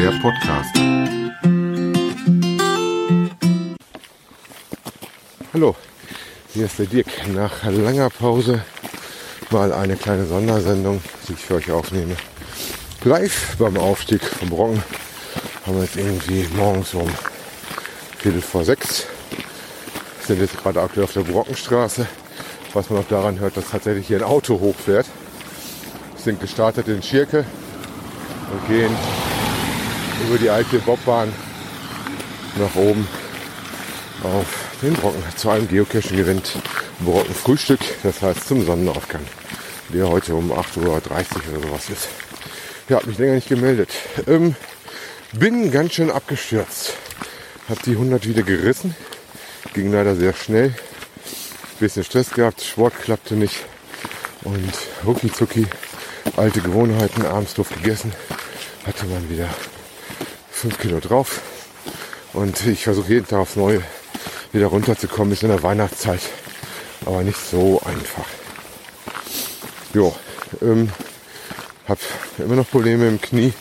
der Podcast. Hallo, hier ist der Dirk. Nach langer Pause mal eine kleine Sondersendung, die ich für euch aufnehme. Live beim Aufstieg vom Brocken haben wir jetzt irgendwie morgens um Viertel vor sechs. Sind jetzt gerade aktuell auf der Brockenstraße, was man auch daran hört, dass tatsächlich hier ein Auto hochfährt. Sind gestartet in Schirke und gehen über die alte Bobbahn nach oben auf den Brocken zu einem Geocaching-Event Brocken Frühstück, das heißt zum Sonnenaufgang, der heute um 8.30 Uhr oder sowas ist. Ja, habe mich länger nicht gemeldet. Ähm, bin ganz schön abgestürzt. Hab die 100 wieder gerissen. Ging leider sehr schnell. Bisschen Stress gehabt, Sport klappte nicht. Und rucki zucki, alte Gewohnheiten, abends doof gegessen. Hatte man wieder 5 Kilo drauf. Und ich versuche jeden Tag aufs Neue wieder runterzukommen. Ist in der Weihnachtszeit. Aber nicht so einfach. Jo, ähm, hab immer noch Probleme im Knie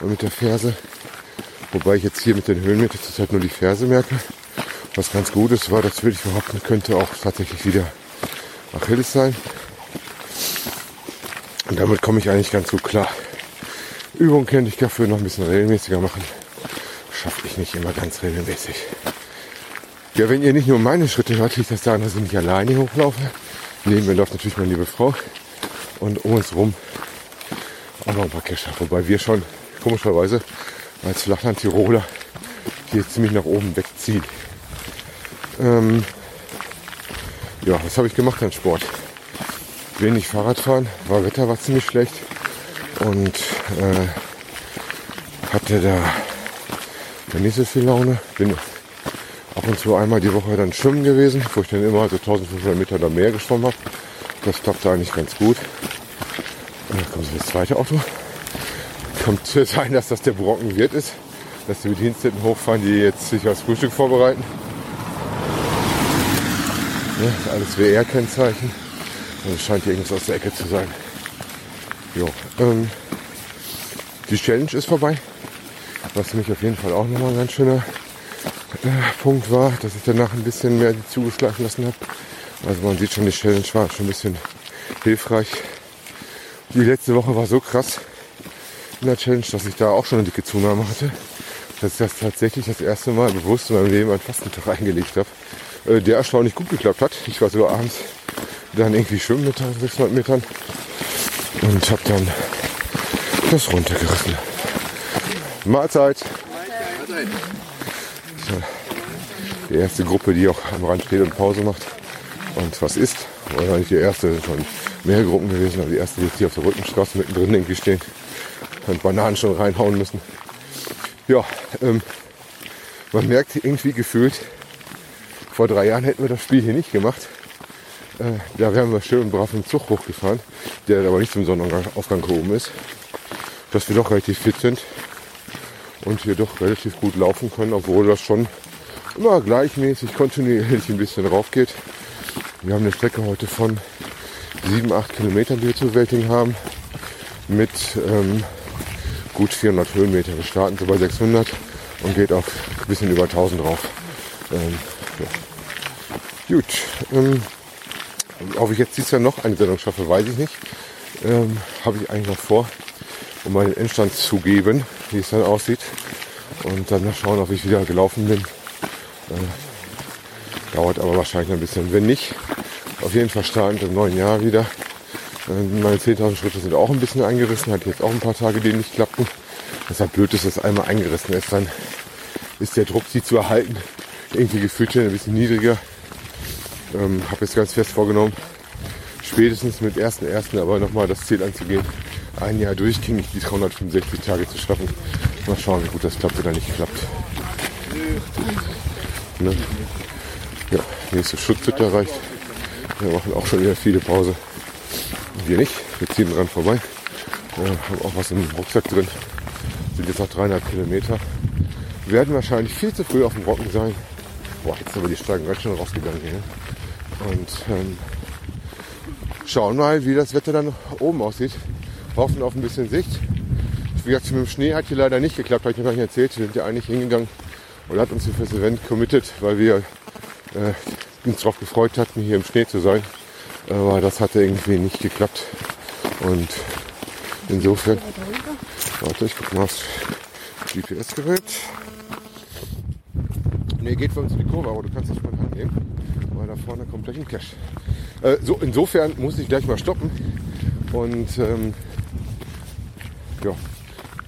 und mit der Ferse. Wobei ich jetzt hier mit den Höhenmetern zurzeit nur die Ferse merke. Was ganz gut ist, war, das würde ich behaupten, könnte auch tatsächlich wieder Achilles sein. Und damit komme ich eigentlich ganz gut klar. Übung könnte ich dafür noch ein bisschen regelmäßiger machen. Schaffe ich nicht immer ganz regelmäßig. Ja, wenn ihr nicht nur meine Schritte hört, liegt das daran, dass ich nicht alleine hochlaufe. Neben mir läuft natürlich meine liebe Frau. Und um uns rum auch noch ein paar Kescher. Wobei wir schon komischerweise als Flachland-Tiroler hier ziemlich nach oben wegziehen. Ähm, ja, was habe ich gemacht an Sport? Wenig Fahrradfahren, war Wetter war ziemlich schlecht und äh, hatte da nicht so viel Laune. Bin ab und zu einmal die Woche dann schwimmen gewesen, wo ich dann immer so 1500 Meter oder mehr geschwommen habe. Das klappte eigentlich ganz gut. Und dann kommt das zweite Auto. Kommt zu sein, dass das der Brockenwirt ist, dass die Bediensteten hochfahren, die jetzt sich aufs Frühstück vorbereiten. Ja, alles WR-Kennzeichen. Also scheint hier irgendwas aus der Ecke zu sein. Jo, ähm, die Challenge ist vorbei. Was für mich auf jeden Fall auch nochmal ein ganz schöner äh, Punkt war, dass ich danach ein bisschen mehr zugeschlagen lassen habe. Also man sieht schon, die Challenge war schon ein bisschen hilfreich. Die letzte Woche war so krass in der Challenge, dass ich da auch schon eine dicke Zunahme hatte. Dass ich das tatsächlich das erste Mal bewusst in meinem Leben einen Fastentag eingelegt habe. Äh, der erstaunlich gut geklappt hat. Ich war sogar abends dann irgendwie schwimmen mit 1600 Metern und habe dann das runtergerissen. Mahlzeit. Die erste Gruppe, die auch am Rand steht und Pause macht und was isst. Wahrscheinlich die erste, schon mehrere Gruppen gewesen, aber die erste, die jetzt hier auf der Rückenstraße mittendrin irgendwie stehen und Bananen schon reinhauen müssen. Ja, ähm, man merkt irgendwie gefühlt, vor drei Jahren hätten wir das Spiel hier nicht gemacht. Äh, da wären wir schön und brav im Zug hochgefahren, der aber nicht zum Sonnenaufgang gehoben ist. Dass wir doch relativ fit sind und hier doch relativ gut laufen können, obwohl das schon immer gleichmäßig kontinuierlich ein bisschen rauf geht. Wir haben eine Strecke heute von 7, 8 Kilometern, die wir zu bewältigen haben, mit ähm, gut 400 Höhenmeter. Wir starten so bei 600 und geht auf ein bisschen über 1000 drauf. Ähm, ja. Gut. Ähm, ob ich jetzt dieses Jahr noch eine Sendung schaffe, weiß ich nicht. Ähm, Habe ich eigentlich noch vor, um meinen Endstand zu geben, wie es dann aussieht. Und dann mal schauen, ob ich wieder gelaufen bin. Äh, dauert aber wahrscheinlich ein bisschen. Wenn nicht, auf jeden Fall startend im neuen Jahr wieder. Äh, meine 10.000 Schritte sind auch ein bisschen eingerissen. Hatte jetzt auch ein paar Tage, die nicht klappten. Deshalb blöd ist, dass einmal eingerissen ist. Dann ist der Druck, sie zu erhalten, irgendwie gefühlt schon ein bisschen niedriger. Ähm, habe jetzt ganz fest vorgenommen, spätestens mit 1.1. aber nochmal das Ziel anzugehen, ein Jahr durchgängig die 365 Tage zu schaffen. Mal schauen, wie gut das klappt oder nicht klappt. Ne? Ja, nächste Schutzhütte erreicht. Wir machen auch schon wieder viele Pause. Wir nicht. Wir ziehen dran vorbei. Äh, haben auch was im Rucksack drin. Sind jetzt noch 300 Kilometer. Werden wahrscheinlich viel zu früh auf dem Rocken sein. Boah, jetzt sind aber die Steigen ganz schön rausgegangen hier. Und ähm, schauen mal, wie das Wetter dann oben aussieht. Hoffen auf ein bisschen Sicht. Wie gesagt, mit dem Schnee hat hier leider nicht geklappt, habe ich nicht erzählt. Wir sind ja eigentlich hingegangen und hat uns hier fürs Event committed, weil wir äh, uns darauf gefreut hatten, hier im Schnee zu sein. Aber das hatte irgendwie nicht geklappt. Und insofern. Warte, ich guck mal GPS-Gerät. Ne, geht für uns in die Kurve, aber du kannst von Hand nehmen, weil da vorne kommt gleich ein Cash. Äh, so, insofern muss ich gleich mal stoppen. Und ähm, ja,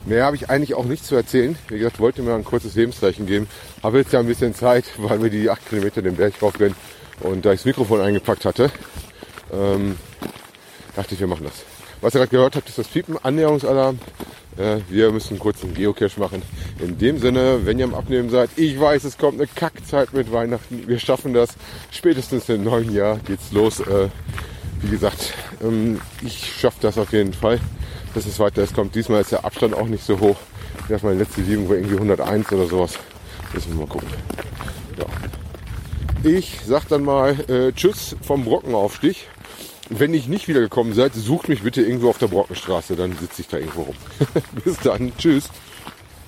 mehr habe ich eigentlich auch nicht zu erzählen. Wie gesagt, wollte mir ein kurzes Lebenszeichen geben. Habe jetzt ja ein bisschen Zeit, weil wir die 8 Kilometer den Berg raufrennen. Und da ich das Mikrofon eingepackt hatte, ähm, dachte ich, wir machen das. Was ihr gerade gehört habt, ist das Piepen, Annäherungsalarm. Äh, wir müssen kurz einen Geocache machen. In dem Sinne, wenn ihr am Abnehmen seid, ich weiß, es kommt eine Kackzeit mit Weihnachten. Wir schaffen das. Spätestens im neuen Jahr geht's los. Äh, wie gesagt, ähm, ich schaffe das auf jeden Fall, dass es weiter ist. kommt. Diesmal ist der Abstand auch nicht so hoch. Ich dachte, meine letzte Wiegen war irgendwie 101 oder sowas. Müssen wir mal gucken. Ja. Ich sag dann mal äh, Tschüss vom Brockenaufstich. Wenn ich nicht wiedergekommen seid, sucht mich bitte irgendwo auf der Brockenstraße, dann sitze ich da irgendwo rum. Bis dann, tschüss.